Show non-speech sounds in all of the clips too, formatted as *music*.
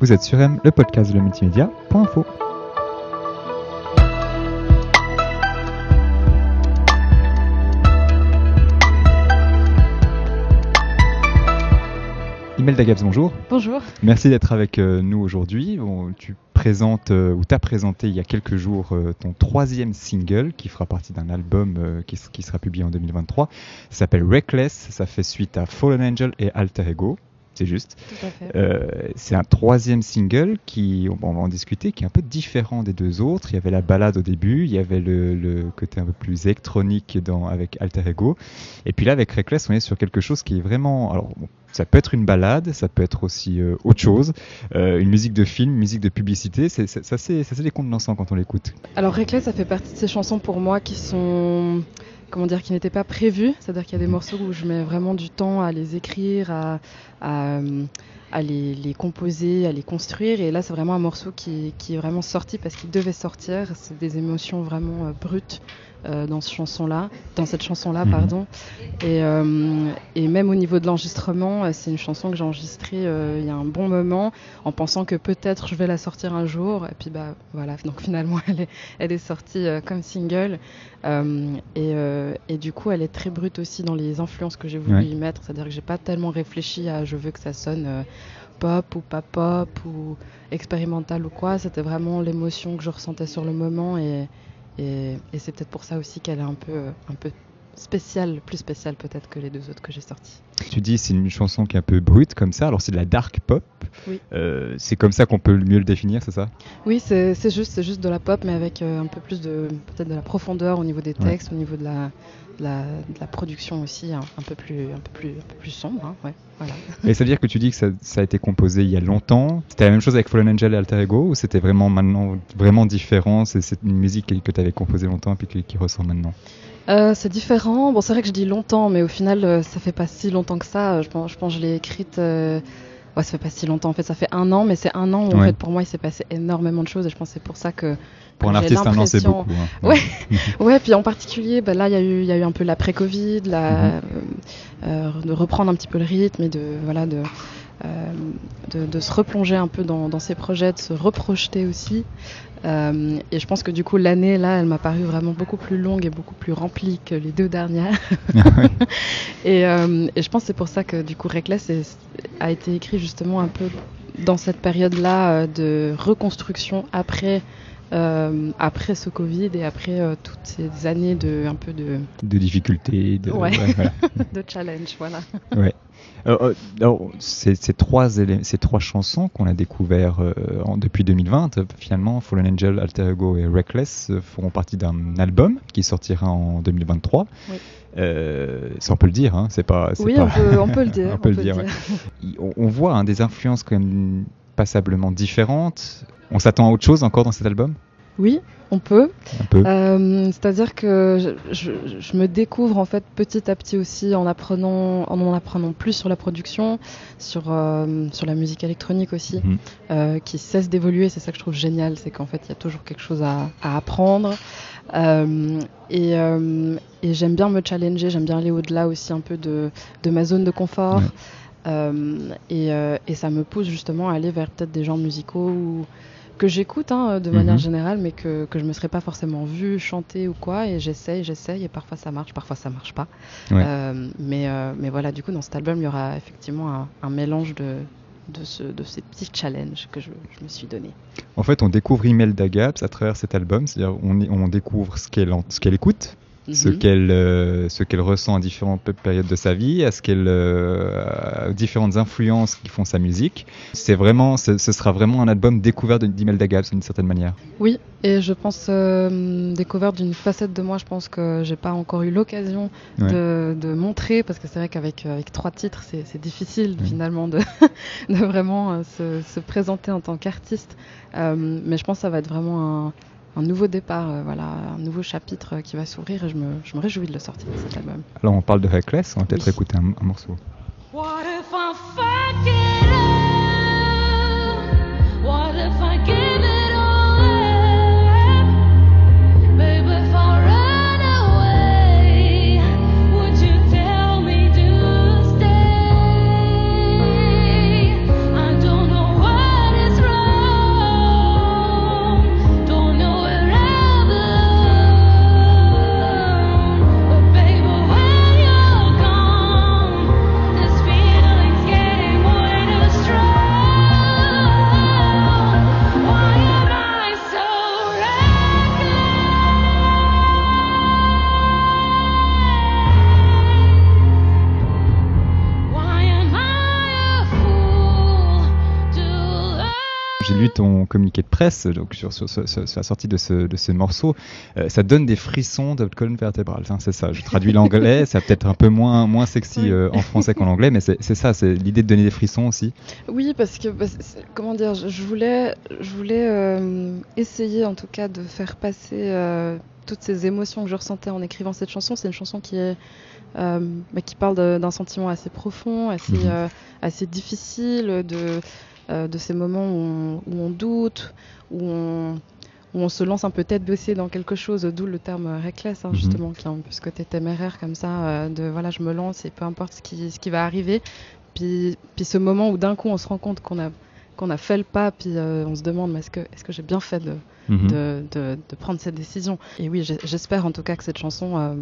Vous êtes sur M, le podcast de le multimédia.info. Imelda Gabs, bonjour. Bonjour. Merci d'être avec euh, nous aujourd'hui. tu présentes euh, ou t'as présenté il y a quelques jours euh, ton troisième single qui fera partie d'un album qui, qui, sera publié en 2023. Ça s'appelle Reckless. Ça fait suite à Fallen Angel et Alter Ego c'est juste. Euh, c'est un troisième single qui, on va en discuter, qui est un peu différent des deux autres. Il y avait la balade au début, il y avait le, côté un peu plus électronique dans, avec Alter Ego. Et puis là, avec Reckless, on est sur quelque chose qui est vraiment. Alors, ça peut être une balade, ça peut être aussi euh, autre chose. Euh, une musique de film, musique de publicité, c'est, ça, c'est, ça c'est des comptes dansants quand on l'écoute. Alors, Reckless, ça fait partie de ces chansons pour moi qui sont comment dire, qui n'étaient pas prévus. C'est-à-dire qu'il y a des mhm. morceaux où je mets vraiment du temps à les écrire, à, à, les, composer, à les construire. Et là, c'est vraiment un morceau qui, qui est vraiment sorti parce qu'il devait sortir. C'est des émotions vraiment euh, brutes. Euh, dans cette chanson-là, dans cette chanson-là, mhm. pardon. Et, euh, et, même au niveau de l'enregistrement, euh, c'est une chanson que j'ai enregistrée il y a un bon moment, en pensant que peut-être je vais la sortir un jour. Et puis bah voilà, donc finalement *laughs* elle est, elle est sortie comme single. Et, et, du coup, elle est très brute aussi dans les influences que j'ai voulu y mettre. C'est-à-dire que j'ai pas tellement réfléchi à je veux que ça sonne pop ou pas pop ou expérimental ou quoi. C'était vraiment l'émotion que je ressentais sur le moment et et, c'est peut-être pour ça aussi qu'elle est un peu, un peu spéciale, plus spéciale peut-être que les deux autres que j'ai sorties. Tu dis c'est une chanson qui est un peu brute comme ça, alors c'est de la dark pop. Oui. Euh, c'est comme ça qu'on peut mieux le définir, c'est ça? Oui, c'est juste, c'est juste de la pop, mais avec euh, un peu plus de peut-être de la profondeur au niveau des textes, au niveau de la, la, de la, production aussi, un, peu plus, un peu plus, un peu plus sombre. Hein, ouais, voilà. *laughs* Et ça veut dire que tu dis que ça, ça a été composé il y a longtemps. C'était la même chose avec Fallen Angel et Alter Ego, ou c'était vraiment maintenant vraiment différent? C'est une musique que tu avais composée longtemps et puis qui, qui ressort maintenant? Euh, c'est différent. Bon, c'est vrai que je dis longtemps, mais au final, euh, ça fait pas si longtemps que ça. Je pense, je pense que je l'ai écrite. Euh... Ouais, ça fait pas si longtemps. En fait, ça fait un an, mais c'est un an où en fait, pour moi, il s'est passé énormément de choses. Et je pense que c'est pour ça que. Pour un artiste, un an, c'est beaucoup. Hein. *laughs* Ouais. ouais. Puis en particulier, bah, là, il y a eu, il y a eu un peu l'après-Covid, la, mhm. euh, de reprendre un petit peu le rythme et de, voilà, de. De, de, se replonger un peu dans, dans ses projets, de se reprojeter aussi. Euh, et je pense que du coup l'année là, elle m'a paru vraiment beaucoup plus longue et beaucoup plus remplie que les deux dernières. *laughs* et, euh, et, je pense que c'est pour ça que du coup Reckless a été écrit justement un peu dans cette période-là euh, de reconstruction après euh, après ce Covid et après euh, toutes ces années de un peu de de difficultés, de, ouais. *laughs* de challenge, voilà. Ouais. Euh, ces, ces, trois ces trois chansons qu'on a découvert en, depuis 2020, finalement, Fallen Angel, Alter Ego et Reckless feront partie d'un album qui sortira en 2023. Oui. ça on peut le dire, hein, c'est pas. Oui, pas... On, peut, on, peut, le *laughs* dire. on, peut le dire. On, on, voit hein, des influences quand même passablement différentes. On s'attend à autre chose encore dans cet album? Oui, on peut. Euh, C'est-à-dire que je, je, me découvre en fait petit à petit aussi en apprenant, en, en apprenant plus sur la production, sur euh, sur la musique électronique aussi, mhm. euh, qui cesse d'évoluer. C'est ça que je trouve génial, c'est qu'en fait il y a toujours quelque chose à, à apprendre. Et, et j'aime bien me challenger, j'aime bien aller au-delà aussi un peu de, de ma zone de confort. Et, et, ça me pousse justement à aller vers peut-être des genres musicaux ou, que j'écoute hein, de manière mhm. générale, mais que, que je me serais pas forcément vu chanter ou quoi. Et j'essaye, j'essaye, et parfois ça marche, parfois ça marche pas. Euh, mais, euh, mais voilà, du coup, dans cet album, il y aura effectivement un, un mélange de, de, ce, de, ces petits challenges que je, je me suis donné. En fait, on découvre Imelda Gaps à travers cet album, c'est-à-dire on, on découvre ce qu'elle qu'elle écoute, ce mhm. qu'elle euh, ce qu'elle ressent à différentes périodes de sa vie, à ce qu'elle euh, différentes influences qui font sa musique. C'est vraiment ce, sera vraiment un album découvert d'Imelda Gabs d'une certaine manière. Oui, et je pense euh, découvert d'une facette de moi, je pense que j'ai pas encore eu l'occasion de, de, montrer parce que c'est vrai qu'avec avec trois titres, c'est difficile finalement de, *laughs* de vraiment se, se, présenter en tant qu'artiste. mais je pense que ça va être vraiment un un nouveau départ, euh, voilà, un nouveau chapitre qui va s'ouvrir et je me, je me, réjouis de le sortir cet album. Alors on parle de Reckless, on va peut-être oui. écouter un, un morceau. What if j'ai lu ton communiqué de presse donc sur, sur, sur, sur la sortie de ce, de ce morceau. Euh, ça donne des frissons de colonne vertébrale. Hein, c'est ça. Je traduis l'anglais. *laughs* ça peut-être un peu moins moins sexy euh, en français qu'en anglais, mais c'est c'est ça. C'est l'idée de donner des frissons aussi. Oui, parce que bah, c'est- comment dire, je voulais, je voulais euh, essayer en tout cas de faire passer toutes ces émotions que je ressentais en écrivant cette chanson. C'est une chanson qui est euh, bah, qui parle d'un sentiment assez profond, assez Mhm. euh, assez difficile, de euh, de ces moments où on, où on doute, où on où on se lance un peu tête baissée dans quelque chose, d'où le terme reckless, hein, Mhm. justement, qui a un peu ce côté téméraire comme ça, euh, de voilà, je me lance et peu importe ce qui, ce qui va arriver. Puis, puis ce moment où d'un coup on se rend compte qu'on a, qu'on a fait le pas, puis euh, on se demande mais est-ce que, est-ce que j'ai bien fait de, Mhm. de, de, de prendre cette décision? Et oui, j'espère en tout cas que cette chanson euh,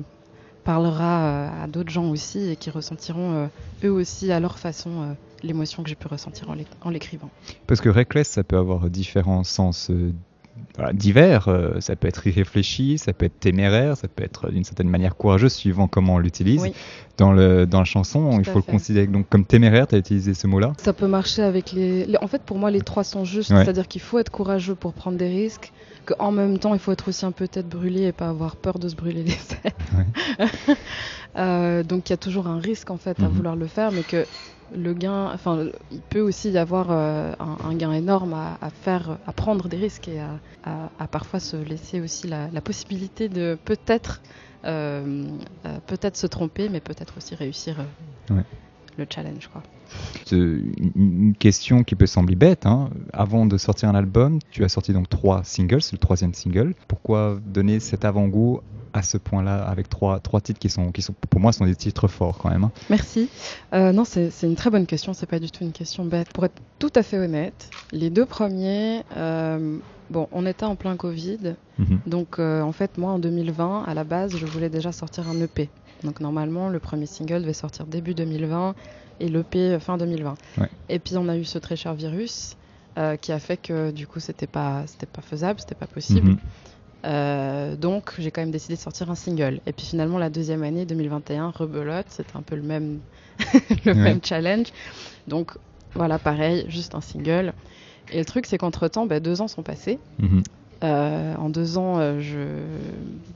parlera à d'autres gens aussi et qui ressentiront euh, eux aussi à leur façon l'émotion que j'ai pu ressentir en l'éc- en l'écrivant. Parce que reckless, ça peut avoir différents sens euh, voilà, divers. euh, ça peut être irréfléchi, ça peut être téméraire, ça peut être d'une certaine manière courageux, suivant comment on l'utilise. Oui. Dans, le, dans la chanson, Tout il faut le considérer donc comme téméraire. Tu as utilisé ce mot-là. Ça peut marcher avec les... les- En fait, pour moi, les trois sont justes. Ouais. C'est-à-dire qu'il faut être courageux pour prendre des risques, qu'en même temps, il faut être aussi un peu tête brûlée et pas avoir peur de se brûler les *laughs* ailes. Euh, donc, il y a toujours un risque, en fait, à Mhm. vouloir le faire, mais que le gain... Enfin, il peut aussi y avoir euh, un, un gain énorme à, à faire, à prendre des risques et à, à- à parfois se laisser aussi la, la possibilité de peut-être... euh, euh, peut-être se tromper, mais peut-être aussi réussir Ouais. le challenge, quoi. C'est une, une question qui peut sembler bête. hein. Avant de sortir un album, tu as sorti donc trois singles, c'est le troisième single. Pourquoi donner cet avant-goût à ce point-là avec trois, trois titres qui sont, qui sont, pour moi, sont des titres forts quand même. hein. Merci. Euh, non, c'est une très bonne question. C'est pas du tout une question bête. Pour être tout à fait honnête, les deux premiers, euh, bon, on était en plein Covid, Mhm. donc euh, en fait, moi, en 2020, à la base, je voulais déjà sortir un EP. Donc normalement, le premier single devait sortir début 2020 et l'EP fin 2020. Ouais. Et puis on a eu ce très cher virus qui a fait que du coup, c'était pas, c'était pas faisable, c'était pas possible. Mhm. Euh, donc j'ai quand même décidé de sortir un single. Et puis finalement la deuxième année 2021, rebelote, c'était un peu le même *laughs* le Ouais. même challenge. Donc voilà, pareil, juste un single. Et le truc c'est qu'entre temps, deux ans sont passés. Mhm. Euh, en deux ans, euh, je...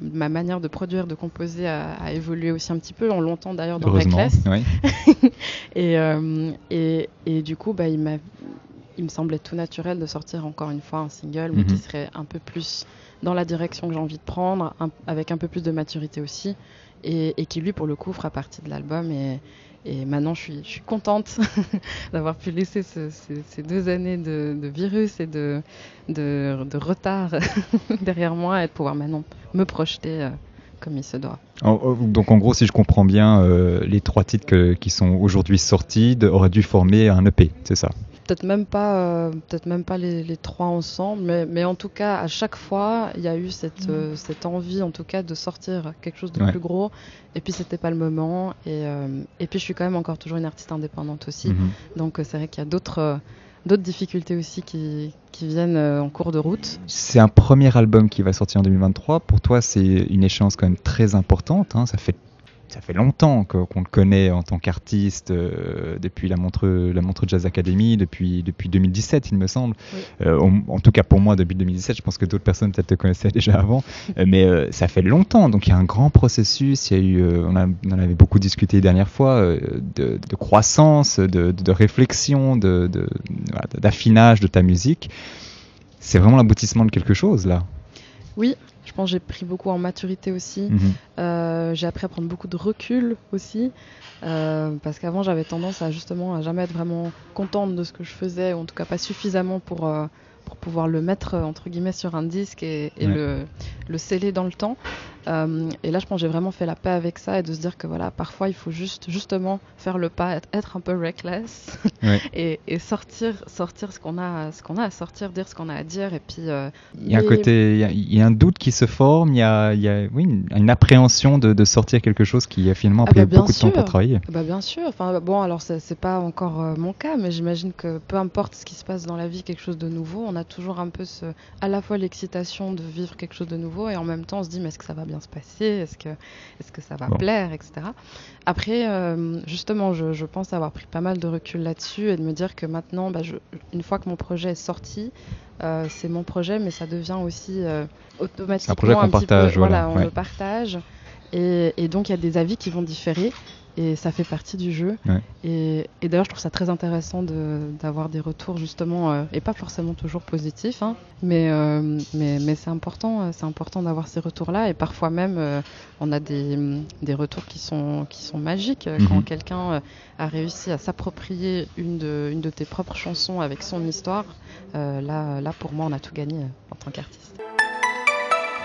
ma manière de produire, de composer a, a évolué aussi un petit peu, en longtemps d'ailleurs dans. Reckless. oui. *laughs* Et, et, et du coup, bah, il me semblait tout naturel de sortir encore une fois un single, mais Mhm. qui serait un peu plus dans la direction que j'ai envie de prendre, avec un peu plus de maturité aussi, et, qui lui, pour le coup, fera partie de l'album. Et, maintenant, je suis, contente *laughs* d'avoir pu laisser ce- ce- ces deux années de, virus et de, retard *laughs* derrière moi et de pouvoir maintenant me projeter euh, comme il se doit. En- donc en gros, si je comprends bien, euh, les trois titres qui sont aujourd'hui sortis auraient dû former un EP, c'est ça? Peut-être même pas, euh, peut-être même pas les, les trois ensemble, mais, mais en tout cas, à chaque fois, il y a eu cette, euh, cette envie, en tout cas, de sortir quelque chose de Ouais. plus gros. Et puis, c'était pas le moment. Et, euh, et puis, je suis quand même encore toujours une artiste indépendante aussi. Mhm. Donc, euh, c'est vrai qu'il y a d'autres, euh, d'autres difficultés aussi qui, qui viennent euh, en cours de route. C'est un premier album qui va sortir en 2023. Pour toi, c'est une échéance quand même très importante. hein. Ça fait ça fait longtemps qu'on le connaît en tant qu'artiste euh, depuis la Montreux, la Montreux Jazz Academy, depuis, depuis 2017, il me semble. Oui. Euh, en, en tout cas pour moi, depuis 2017, je pense que d'autres personnes peut-être te connaissaient *laughs* déjà avant. Euh, mais euh, ça fait longtemps, donc il y a un grand processus. Il y a eu, on, a- on en avait beaucoup discuté la dernière fois, de, de croissance, de, de- réflexion, de- d'affinage de ta musique. C'est vraiment l'aboutissement de quelque chose là. Oui, je pense que j'ai pris beaucoup en maturité aussi. Mhm. Euh, j'ai appris à prendre beaucoup de recul aussi, euh, parce qu'avant j'avais tendance à justement à jamais être vraiment contente de ce que je faisais, ou en tout cas pas suffisamment pour, euh, pour pouvoir le mettre euh, entre guillemets sur un disque et, et Ouais. le, le sceller dans le temps. Euh, et là je pense que j'ai vraiment fait la paix avec ça et de se dire que voilà, parfois il faut juste justement faire le pas, être, un peu reckless *laughs* Ouais. et, et sortir, sortir ce qu'on a, ce qu'on a à sortir, dire ce qu'on a à dire et puis. euh, Il y a un côté, il y a, il y a un doute qui se forme, il y a, il y a oui, une, une appréhension de, de sortir quelque chose qui a finalement Ah pris bah, bien beaucoup de temps pour travailler. Bah bien sûr. Enfin bon, alors c'est pas encore mon cas, mais j'imagine que peu importe ce qui se passe dans la vie, quelque chose de nouveau, on a toujours un peu ce, à la fois l'excitation de vivre quelque chose de nouveau et en même temps on se dit mais est-ce que ça va bien se passer, est-ce que, est-ce que ça va plaire, etc. Après, euh, justement, je, je, pense avoir pris pas mal de recul là-dessus et de me dire que maintenant, bah, je, une fois que mon projet est sorti, euh, c'est mon projet, mais ça devient aussi euh, automatiquement un, projet un partage, peu, voilà, on le partage. Et, et donc il y a des avis qui vont différer et ça fait partie du jeu. Ouais. Et, et d'ailleurs, je trouve ça très intéressant d'avoir des retours justement, euh, et pas forcément toujours positifs, hein, mais, euh, mais, mais c'est important, c'est important d'avoir ces retours-là. Et parfois même, euh, on a des, des retours qui sont, qui sont magiques Mhm. quand quelqu'un a réussi à s'approprier une de, une de tes propres chansons avec son histoire. euh, là, là, pour moi, on a tout gagné en tant qu'artiste.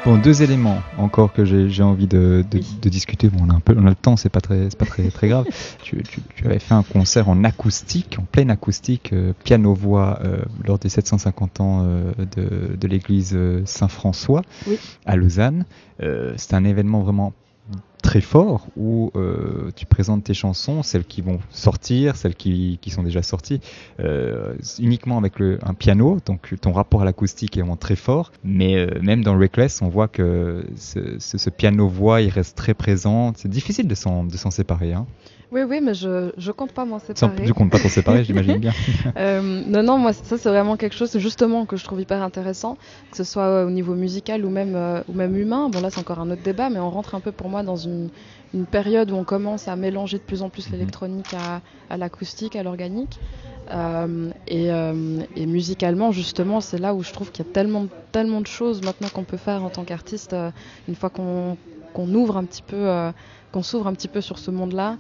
Bon, deux éléments encore que j'ai envie de, de, de discuter. Bon, on a un peu, on a le temps, c'est pas très, c'est pas très, très grave. *laughs* tu, tu, tu avais fait un concert en acoustique, en pleine acoustique, euh, piano-voix, euh, lors des 750 ans euh, de, de l'église euh, Saint-François Oui. à Lausanne. Euh, c'est un événement vraiment très fort où euh, tu présentes tes chansons, celles qui vont sortir, celles qui, qui sont déjà sorties, euh, uniquement avec le, un piano. Donc ton rapport à l'acoustique est vraiment très fort. Mais euh, même dans Reckless, on voit que ce, ce, ce piano-voix, il reste très présent. C'est difficile de s'en de s'en séparer. Hein. Oui, oui, mais je, je compte pas m'en séparer. tu comptes pas t'en séparer, *laughs* j'imagine bien. Euh, non, non, moi, ça, c'est vraiment quelque chose, justement, que je trouve hyper intéressant, que ce soit au niveau musical ou même, euh, ou même humain. Bon, là, c'est encore un autre débat, mais on rentre un peu pour moi dans une, une période où on commence à mélanger de plus en plus Mhm. l'électronique à, à l'acoustique, à l'organique. Euh, et, euh, et musicalement, justement, c'est là où je trouve qu'il y a tellement, tellement de choses maintenant qu'on peut faire en tant qu'artiste, euh, une fois qu'on ouvre un petit peu, qu'on s'ouvre un petit peu sur ce monde-là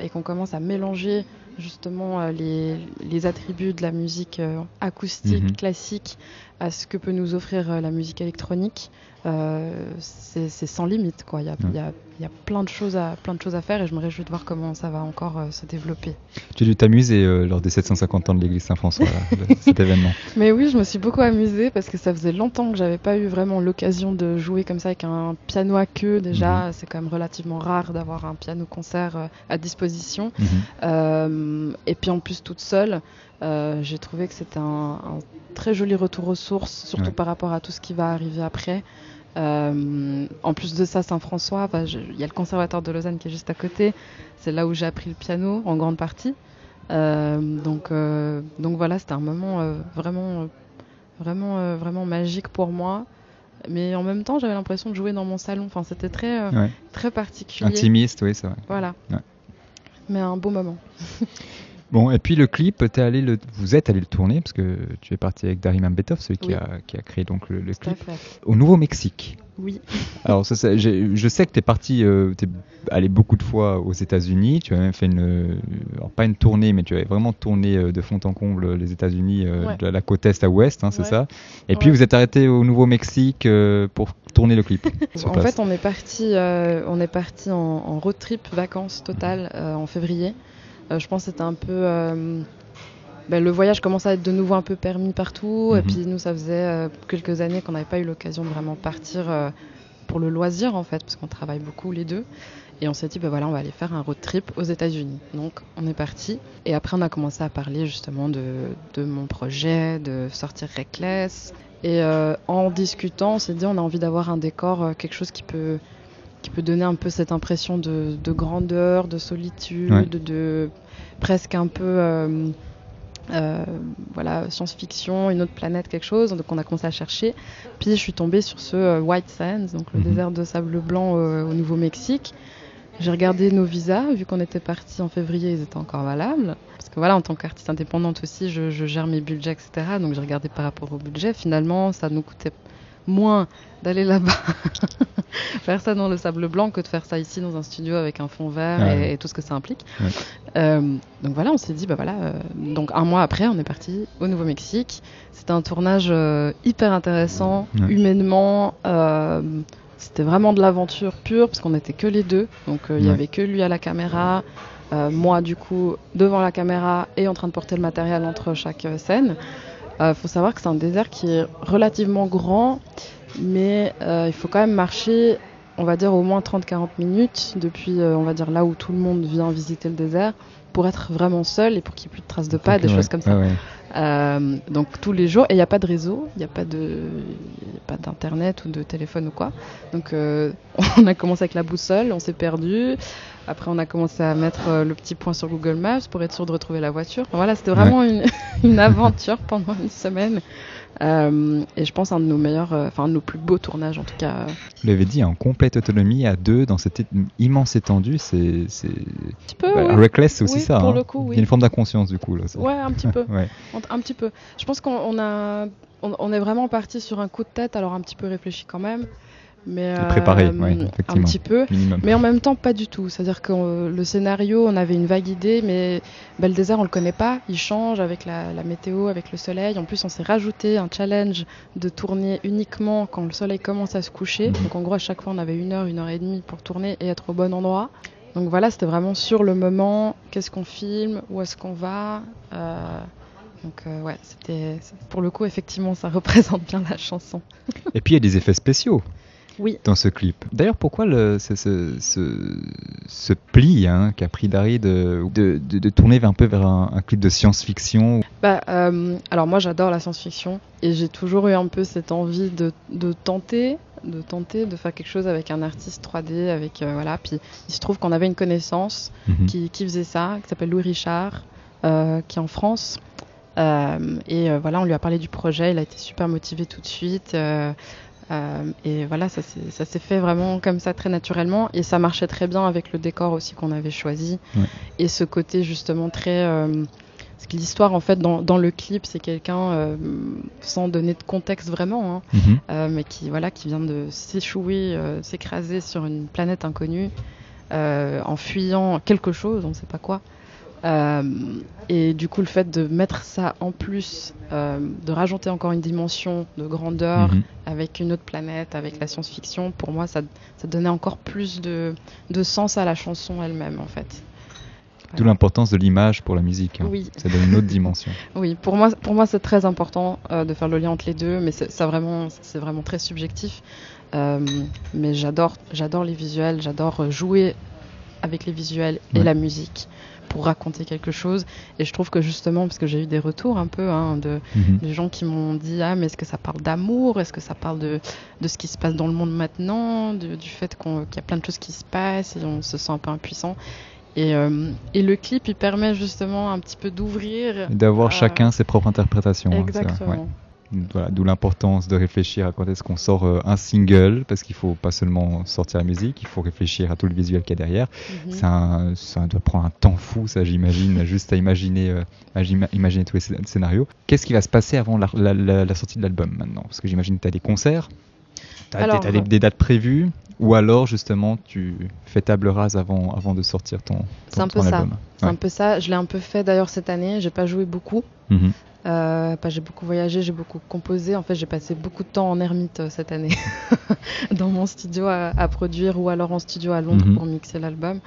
et qu'on commence à mélanger justement euh, les, les attributs de la musique euh, acoustique, Mhm. classique, à ce que peut nous offrir euh, la musique électronique. Euh, c'est sans limite, quoi. Il y a, il y a- y a plein de choses à plein de choses à faire et je me réjouis de voir comment ça va encore euh, se développer. tu as dû t'amuser euh, lors des 750 ans de l'église Saint-François, *laughs* cet événement. Mais oui, je me suis beaucoup amusée parce que ça faisait longtemps que j'avais pas eu vraiment l'occasion de jouer comme ça avec un piano à queue. Déjà, c'est quand même relativement rare d'avoir un piano concert à disposition. Mhm. Euh, et puis en plus toute seule, euh, j'ai trouvé que c'était un, un très joli retour aux sources, surtout Ouais. par rapport à tout ce qui va arriver après. Euh, en plus de ça, Saint-François, bah, il y a le conservatoire de Lausanne qui est juste à côté. C'est là où j'ai appris le piano en grande partie. Euh, donc, euh, donc voilà, c'était un moment vraiment, vraiment, vraiment magique pour moi. Mais en même temps, j'avais l'impression de jouer dans mon salon. Enfin, c'était très, Ouais. très particulier. Intimiste, oui, c'est vrai. Voilà. Ouais. Mais un beau moment. *laughs* Bon, et puis le clip, t'es allé le, vous êtes allé le tourner parce que tu es parti avec Darim Ambetov, celui qui, a, qui a créé donc le, le clip, au Nouveau-Mexique. Oui. *laughs* Alors, ça, ça, j'ai- je sais que tu es parti, euh, tu es allé beaucoup de fois aux États-Unis. Tu as même fait une, euh, alors pas une tournée, mais tu avais vraiment tourné euh, de fond en comble les États-Unis, euh, Ouais. de la côte est à ouest, hein, c'est Ouais. ça? Et puis vous êtes arrêté au Nouveau-Mexique euh, pour tourner le clip. *laughs* En place. fait, on est parti, euh, on est parti en, en road trip vacances totales euh, en février. Euh, je pense que c'était un peu. euh, ben, le voyage commençait à être de nouveau un peu permis partout. Et Mhm. puis nous, ça faisait euh, quelques années qu'on n'avait pas eu l'occasion de vraiment partir pour le loisir en fait, parce qu'on travaille beaucoup les deux. Et on s'est dit, ben voilà, on va aller faire un road trip aux États-Unis. Donc on est parti. Et après, on a commencé à parler justement de, de mon projet, de sortir Reckless. Et euh, en discutant, on s'est dit, on a envie d'avoir un décor, quelque chose qui peut, qui peut donner un peu cette impression de, de grandeur, de solitude, Ouais. de presque un peu. euh, euh, voilà, science-fiction, une autre planète, quelque chose. Donc on a commencé à chercher. Puis je suis tombée sur ce euh, White Sands, donc le Mhm. désert de sable blanc au Nouveau-Mexique. J'ai regardé nos visas, vu qu'on était parti en février, ils étaient encore valables. Parce que voilà, en tant qu'artiste indépendante aussi, je, je gère mes budgets, etc. Donc j'ai regardé par rapport au budget. Finalement, ça nous coûtait moins d'aller là-bas, *laughs* faire ça dans le sable blanc, que de faire ça ici dans un studio avec un fond vert Ah et, ouais. et tout ce que ça implique. Ouais. Euh, donc voilà, on s'est dit, bah voilà. euh, donc un mois après, on est parti au Nouveau-Mexique. C'était un tournage euh, hyper intéressant, Ouais. humainement. c'était vraiment de l'aventure pure parce qu'on n'était que les deux. Donc il y Ouais. avait que lui à la caméra, moi du coup devant la caméra et en train de porter le matériel entre chaque scène. Il faut savoir que c'est un désert qui est relativement grand, mais euh, il faut quand même marcher, on va dire au moins 30-40 minutes depuis, euh, on va dire là où tout le monde vient visiter le désert, pour être vraiment seul et pour qu'il n'y ait plus de traces de pas, des Ouais, choses comme ça. ouais. Euh, donc tous les jours, et il n'y a pas de réseau, il n'y a pas de, y a pas d'internet ou de téléphone ou quoi. Donc euh, *laughs* on a commencé avec la boussole, on s'est perdu. Après, on a commencé à mettre euh, le petit point sur Google Maps pour être sûr de retrouver la voiture. Enfin, voilà, c'était vraiment une, *laughs* une aventure pendant une semaine. Euh, et je pense un de nos meilleurs, euh, enfin un de nos plus beaux tournages en tout cas. Vous l'avez dit, en complète autonomie à deux dans cette immense étendue, c'est. bah, ouais. Reckless, c'est aussi Oui, ça. pour hein. le coup, oui. Il y a une forme d'inconscience du coup. Là, ça. Ouais, un petit peu. *laughs* Ouais. Un, petit peu. Je pense qu'on on a, on, on est vraiment parti sur un coup de tête, alors un petit peu réfléchi quand même, mais préparé, euh, ouais, un petit peu. Minimum. Mais en même temps, pas du tout. C'est-à-dire que euh, le scénario, on avait une vague idée, mais bah, le désert, on le connaît pas. Il change avec la, la météo, avec le soleil. En plus, on s'est rajouté un challenge de tourner uniquement quand le soleil commence à se coucher. Mhm. Donc en gros, à chaque fois, on avait une heure, une heure et demie pour tourner et être au bon endroit. Donc voilà, c'était vraiment sur le moment. Qu'est-ce qu'on filme? Où est-ce qu'on va? Euh, Donc euh, ouais, c'était pour le coup, effectivement, ça *laughs* représente bien la chanson. Et puis il y a des effets spéciaux Oui. dans ce clip. D'ailleurs, pourquoi le, ce, ce, ce, ce pli hein, qu'a pris Dari de, de, de, de tourner un peu vers un, un clip de science-fiction Bah, euh, alors moi j'adore la science-fiction et j'ai toujours eu un peu cette envie de, de tenter, de tenter de faire quelque chose avec un artiste 3D, avec euh, voilà. Puis il se trouve qu'on avait une connaissance Mhm. qui, qui faisait ça, qui s'appelle Louis Richard, euh, qui est en France. Euh, et voilà, on lui a parlé du projet, il a été super motivé tout de suite. Euh, euh, et voilà, ça s'est fait vraiment comme ça très naturellement et ça marchait très bien avec le décor aussi qu'on avait choisi Ouais. et ce côté justement très euh, parce que l'histoire en fait dans, dans le clip c'est quelqu'un euh, sans donner de contexte vraiment hein, Mhm. euh, mais qui voilà qui vient de s'échouer, euh, s'écraser sur une planète inconnue euh, en fuyant quelque chose, on ne sait pas quoi. Euh, et du coup, le fait de mettre ça en plus, euh, de rajouter encore une dimension de grandeur Mhm. avec une autre planète, avec la science-fiction, pour moi, ça, ça donnait encore plus de, de sens à la chanson elle-même, en fait. D'où l'importance de l'image pour la musique. hein. Oui, Ça donne une autre dimension. *laughs* oui. Pour moi, pour moi, c'est très important euh, de faire le lien entre les deux, mais c'est vraiment, c'est vraiment très subjectif. Mais j'adore, j'adore les visuels, j'adore jouer avec les visuels et Ouais. la musique pour raconter quelque chose. Et je trouve que justement, parce que j'ai eu des retours un peu hein, de, Mhm. des gens qui m'ont dit ah mais est-ce que ça parle d'amour? Est-ce que ça parle de, de ce qui se passe dans le monde maintenant? De- du fait qu'on- qu'il y a plein de choses qui se passent et on se sent un peu impuissant et, euh, et le clip il permet justement un petit peu d'ouvrir Et D'avoir Euh, chacun ses propres interprétations. hein, exactement ouais. Voilà, d'où l'importance de réfléchir à quand est-ce qu'on sort euh, un single, parce qu'il faut pas seulement sortir la musique, il faut réfléchir à tout le visuel qu'il y a derrière. Mhm. Ça, ça doit prendre un temps fou, ça j'imagine, *laughs* juste à imaginer, euh, à ima- imaginer tous les scé- scénarios. Qu'est-ce qui va se passer avant la, la- la- la sortie de l'album maintenant? Parce que j'imagine que tu as des concerts, tu as, Alors, des, des dates prévues, ou alors justement tu fais table rase avant, avant de sortir ton, ton, C'est un peu ton ça. album. c'est Ouais. un peu ça je l'ai un peu fait d'ailleurs cette année j'ai pas joué beaucoup Mhm. Euh, j'ai beaucoup voyagé, j'ai beaucoup composé. En fait, j'ai passé beaucoup de temps en ermite euh, cette année *laughs* dans mon studio à, à produire ou alors en studio à Londres Mhm. pour mixer l'album.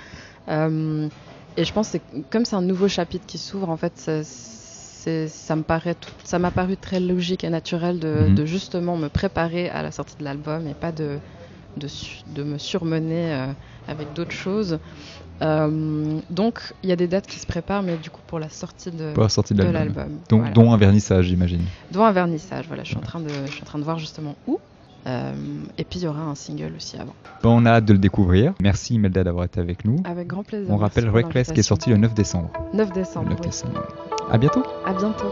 Euh, et je pense que comme c'est un nouveau chapitre qui s'ouvre, en fait, ça me paraît, tout- ça m'a paru très logique et naturel de, Mhm. de justement me préparer à la sortie de l'album et pas de de, me surmener euh, avec d'autres choses. Euh, donc, il y a des dates qui se préparent, mais du coup pour la sortie de, Pour la sortie de de l'album. Donc, Voilà. Dont un vernissage, j'imagine. Dont un vernissage, voilà, je suis, en train de, je suis en train de voir justement où. Euh, et puis il y aura un single aussi avant. Bon, on a hâte de le découvrir. Merci Melda d'avoir été avec nous. Avec grand plaisir. On rappelle Reckless qui est sorti le 9 décembre. 9 Le décembre. 9 oui. décembre. À bientôt. À bientôt.